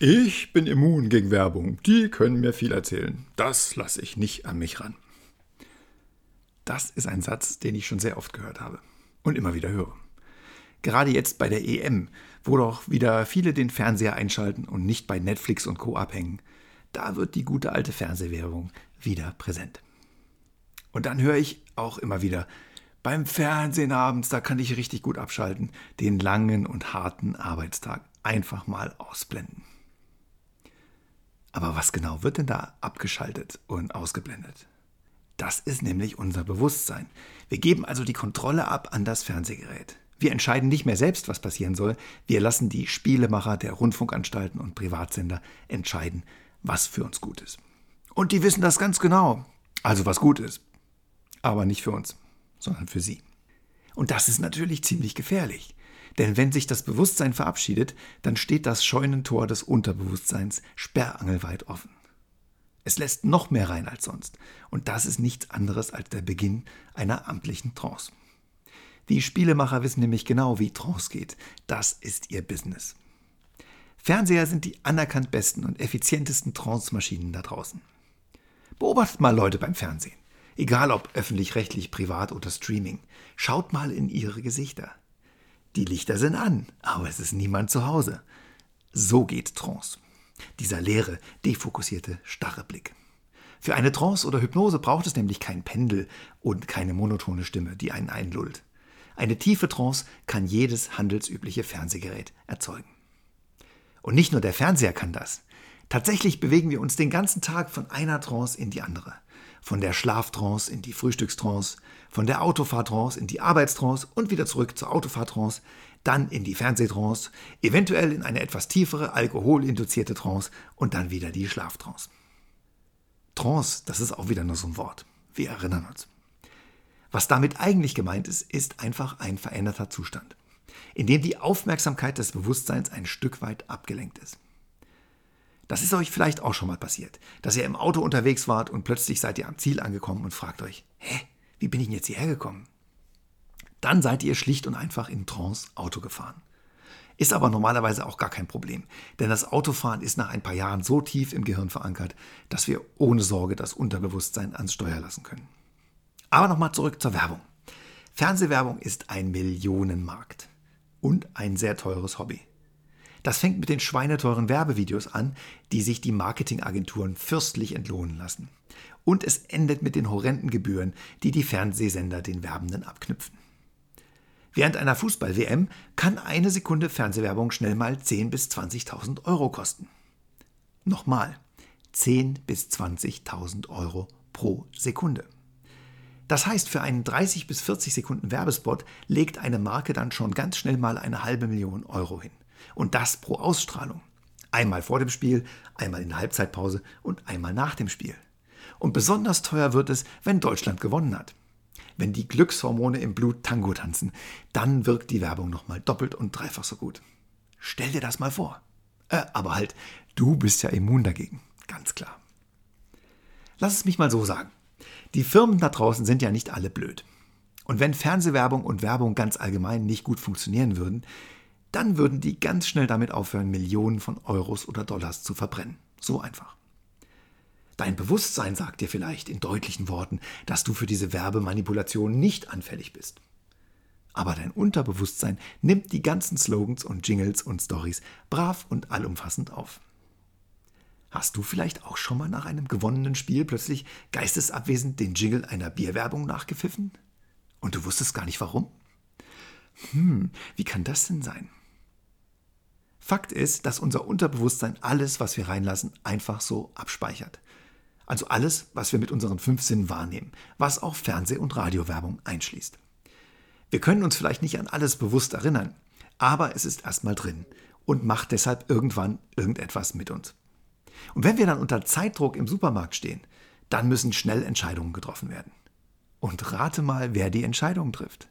Ich bin immun gegen Werbung. Die können mir viel erzählen. Das lasse ich nicht an mich ran. Das ist ein Satz, den ich schon sehr oft gehört habe und immer wieder höre. Gerade jetzt bei der EM, wo doch wieder viele den Fernseher einschalten und nicht bei Netflix und Co. abhängen, da wird die gute alte Fernsehwerbung wieder präsent. Und dann höre ich auch immer wieder, beim Fernsehen abends, da kann ich richtig gut abschalten, den langen und harten Arbeitstag einfach mal ausblenden. Aber was genau wird denn da abgeschaltet und ausgeblendet? Das ist nämlich unser Bewusstsein. Wir geben also die Kontrolle ab an das Fernsehgerät. Wir entscheiden nicht mehr selbst, was passieren soll. Wir lassen die Spielemacher der Rundfunkanstalten und Privatsender entscheiden, was für uns gut ist. Und die wissen das ganz genau. Also was gut ist. Aber nicht für uns, sondern für sie. Und das ist natürlich ziemlich gefährlich. Denn wenn sich das Bewusstsein verabschiedet, dann steht das Scheunentor des Unterbewusstseins sperrangelweit offen. Es lässt noch mehr rein als sonst. Und das ist nichts anderes als der Beginn einer amtlichen Trance. Die Spielemacher wissen nämlich genau, wie Trance geht. Das ist ihr Business. Fernseher sind die anerkannt besten und effizientesten Trance-Maschinen da draußen. Beobachtet mal Leute beim Fernsehen. Egal ob öffentlich-rechtlich, privat oder Streaming. Schaut mal in ihre Gesichter. Die Lichter sind an, aber es ist niemand zu Hause. So geht Trance. Dieser leere, defokussierte, starre Blick. Für eine Trance oder Hypnose braucht es nämlich kein Pendel und keine monotone Stimme, die einen einlullt. Eine tiefe Trance kann jedes handelsübliche Fernsehgerät erzeugen. Und nicht nur der Fernseher kann das. Tatsächlich bewegen wir uns den ganzen Tag von einer Trance in die andere. Von der Schlaftrance in die Frühstückstrance, von der Autofahrtrance in die Arbeitstrance und wieder zurück zur Autofahrtrance, dann in die Fernsehtrance, eventuell in eine etwas tiefere alkoholinduzierte Trance und dann wieder die Schlaftrance. Trance, das ist auch wieder nur so ein Wort. Wir erinnern uns. Was damit eigentlich gemeint ist, ist einfach ein veränderter Zustand, in dem die Aufmerksamkeit des Bewusstseins ein Stück weit abgelenkt ist. Das ist euch vielleicht auch schon mal passiert, dass ihr im Auto unterwegs wart und plötzlich seid ihr am Ziel angekommen und fragt euch, hä, wie bin ich denn jetzt hierher gekommen? Dann seid ihr schlicht und einfach in Trance Auto gefahren. Ist aber normalerweise auch gar kein Problem, denn das Autofahren ist nach ein paar Jahren so tief im Gehirn verankert, dass wir ohne Sorge das Unterbewusstsein ans Steuer lassen können. Aber nochmal zurück zur Werbung. Fernsehwerbung ist ein Millionenmarkt und ein sehr teures Hobby. Das fängt mit den schweineteuren Werbevideos an, die sich die Marketingagenturen fürstlich entlohnen lassen. Und es endet mit den horrenden Gebühren, die die Fernsehsender den Werbenden abknüpfen. Während einer Fußball-WM kann eine Sekunde Fernsehwerbung schnell mal 10.000 bis 20.000 Euro kosten. Nochmal, 10.000 bis 20.000 Euro pro Sekunde. Das heißt, für einen 30 bis 40 Sekunden Werbespot legt eine Marke dann schon ganz schnell mal eine halbe Million Euro hin. Und das pro Ausstrahlung. Einmal vor dem Spiel, einmal in der Halbzeitpause und einmal nach dem Spiel. Und besonders teuer wird es, wenn Deutschland gewonnen hat. Wenn die Glückshormone im Blut Tango tanzen, dann wirkt die Werbung nochmal doppelt und dreifach so gut. Stell dir das mal vor. Äh, aber halt, du bist ja immun dagegen, ganz klar. Lass es mich mal so sagen. Die Firmen da draußen sind ja nicht alle blöd. Und wenn Fernsehwerbung und Werbung ganz allgemein nicht gut funktionieren würden, dann würden die ganz schnell damit aufhören, Millionen von Euros oder Dollars zu verbrennen. So einfach. Dein Bewusstsein sagt dir vielleicht in deutlichen Worten, dass du für diese Werbemanipulation nicht anfällig bist. Aber dein Unterbewusstsein nimmt die ganzen Slogans und Jingles und Stories brav und allumfassend auf. Hast du vielleicht auch schon mal nach einem gewonnenen Spiel plötzlich geistesabwesend den Jingle einer Bierwerbung nachgepfiffen? Und du wusstest gar nicht warum? Hm, wie kann das denn sein? Fakt ist, dass unser Unterbewusstsein alles, was wir reinlassen, einfach so abspeichert. Also alles, was wir mit unseren fünf Sinnen wahrnehmen, was auch Fernseh- und Radiowerbung einschließt. Wir können uns vielleicht nicht an alles bewusst erinnern, aber es ist erstmal drin und macht deshalb irgendwann irgendetwas mit uns. Und wenn wir dann unter Zeitdruck im Supermarkt stehen, dann müssen schnell Entscheidungen getroffen werden. Und rate mal, wer die Entscheidungen trifft.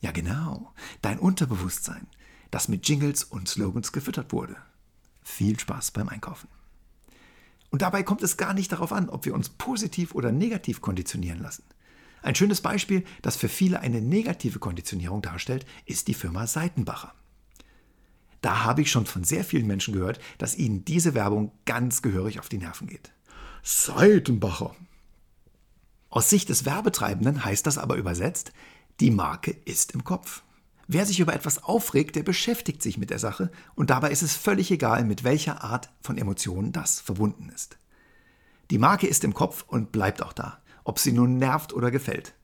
Ja genau, dein Unterbewusstsein, das mit Jingles und Slogans gefüttert wurde. Viel Spaß beim Einkaufen. Und dabei kommt es gar nicht darauf an, ob wir uns positiv oder negativ konditionieren lassen. Ein schönes Beispiel, das für viele eine negative Konditionierung darstellt, ist die Firma Seitenbacher. Da habe ich schon von sehr vielen Menschen gehört, dass ihnen diese Werbung ganz gehörig auf die Nerven geht. Seitenbacher. Aus Sicht des Werbetreibenden heißt das aber übersetzt, die Marke ist im Kopf. Wer sich über etwas aufregt, der beschäftigt sich mit der Sache und dabei ist es völlig egal, mit welcher Art von Emotionen das verbunden ist. Die Marke ist im Kopf und bleibt auch da, ob sie nun nervt oder gefällt.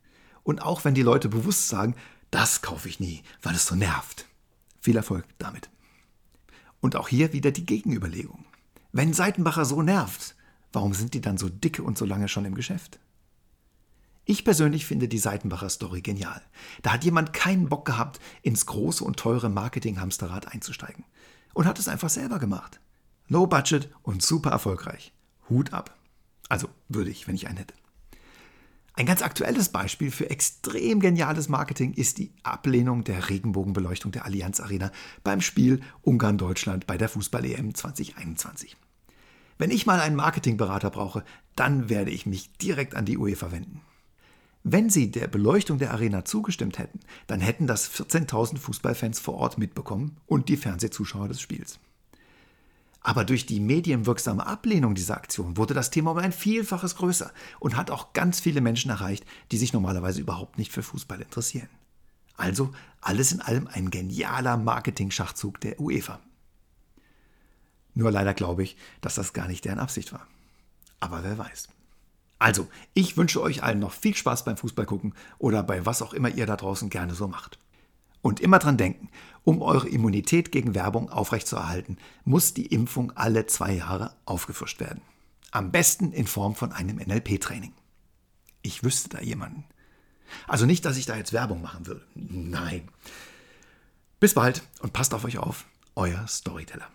Und auch wenn die Leute bewusst sagen, das kaufe ich nie, weil es so nervt. Viel Erfolg damit. Und auch hier wieder die Gegenüberlegung. Wenn Seitenbacher so nervt, warum sind die dann so dicke und so lange schon im Geschäft? Ich persönlich finde die Seitenbacher Story genial. Da hat jemand keinen Bock gehabt, ins große und teure Marketing-Hamsterrad einzusteigen. Und hat es einfach selber gemacht. Low Budget und super erfolgreich. Hut ab. Also würde ich, wenn ich einen hätte. Ein ganz aktuelles Beispiel für extrem geniales Marketing ist die Ablehnung der Regenbogenbeleuchtung der Allianz Arena beim Spiel Ungarn-Deutschland bei der Fußball-EM 2021. Wenn ich mal einen Marketingberater brauche, dann werde ich mich direkt an die UEFA wenden. Wenn sie der Beleuchtung der Arena zugestimmt hätten, dann hätten das 14.000 Fußballfans vor Ort mitbekommen und die Fernsehzuschauer des Spiels. Aber durch die medienwirksame Ablehnung dieser Aktion wurde das Thema um ein Vielfaches größer und hat auch ganz viele Menschen erreicht, die sich normalerweise überhaupt nicht für Fußball interessieren. Also alles in allem ein genialer Marketing-Schachzug der UEFA. Nur leider glaube ich, dass das gar nicht deren Absicht war. Aber wer weiß. Also, ich wünsche euch allen noch viel Spaß beim Fußballgucken oder bei was auch immer ihr da draußen gerne so macht. Und immer dran denken, um eure Immunität gegen Werbung aufrechtzuerhalten, muss die Impfung alle zwei Jahre aufgefrischt werden. Am besten in Form von einem NLP-Training. Ich wüsste da jemanden. Also nicht, dass ich da jetzt Werbung machen würde. Nein. Bis bald und passt auf euch auf. Euer Storyteller.